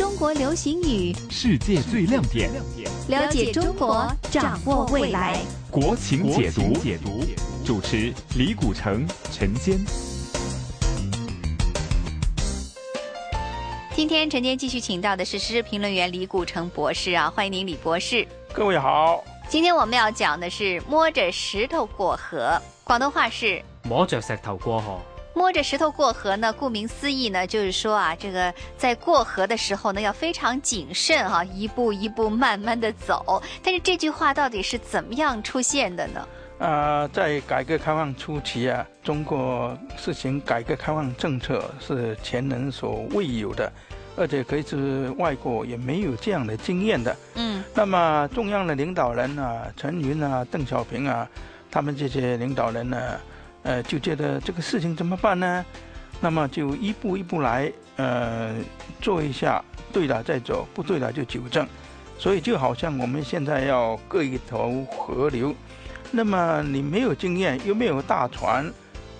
中国流行语，世界最亮点，了解中国，掌握未来。国情解读，解读，主持李古城、陈坚。今天陈坚继续请到的是时事评论员李古城博士啊，欢迎您，李博士。各位好，今天我们要讲的是摸着石头过河，广东话是摸着石头过河。摸着石头过河呢，顾名思义呢，就是说啊，这个在过河的时候呢，要非常谨慎哈，一步一步慢慢的走。但是这句话到底是怎么样出现的呢？呃，在改革开放初期啊，中国实行改革开放政策是前人所未有的，而且可以是外国也没有这样的经验的。嗯，那么中央的领导人啊，陈云啊、邓小平啊，他们这些领导人呢？呃，就觉得这个事情怎么办呢？那么就一步一步来，呃，做一下，对了再走，不对了就纠正。所以就好像我们现在要过一头河流，那么你没有经验，又没有大船，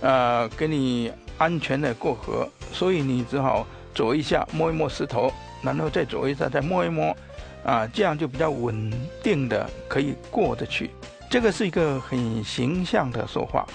呃，给你安全的过河，所以你只好走一下，摸一摸石头，然后再走一下，再摸一摸，啊，这样就比较稳定的可以过得去。这个是一个很形象的说话。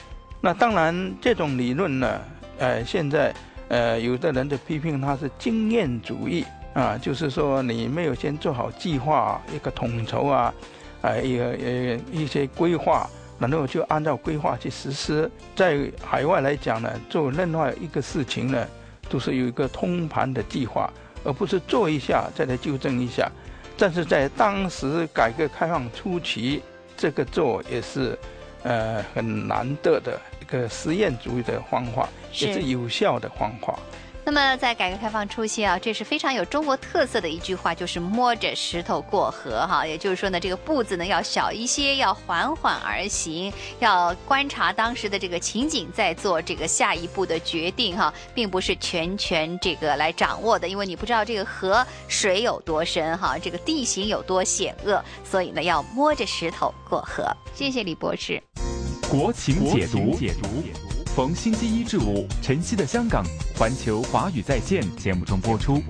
那当然，这种理论呢，呃，现在，呃，有的人就批评它是经验主义啊，就是说你没有先做好计划，一个统筹啊，啊，一个呃一些规划，然后就按照规划去实施。在海外来讲呢，做任何一个事情呢，都是有一个通盘的计划，而不是做一下再来纠正一下。但是在当时改革开放初期，这个做也是。呃，很难得的一个实验主义的方法，也是有效的方法。那么，在改革开放初期啊，这是非常有中国特色的一句话，就是摸着石头过河哈。也就是说呢，这个步子呢要小一些，要缓缓而行，要观察当时的这个情景，再做这个下一步的决定哈，并不是全权这个来掌握的，因为你不知道这个河水有多深哈，这个地形有多险恶，所以呢要摸着石头过河。谢谢李博士。国情解读，解读，逢星期一至五，晨曦的香港环球华语在线节目中播出。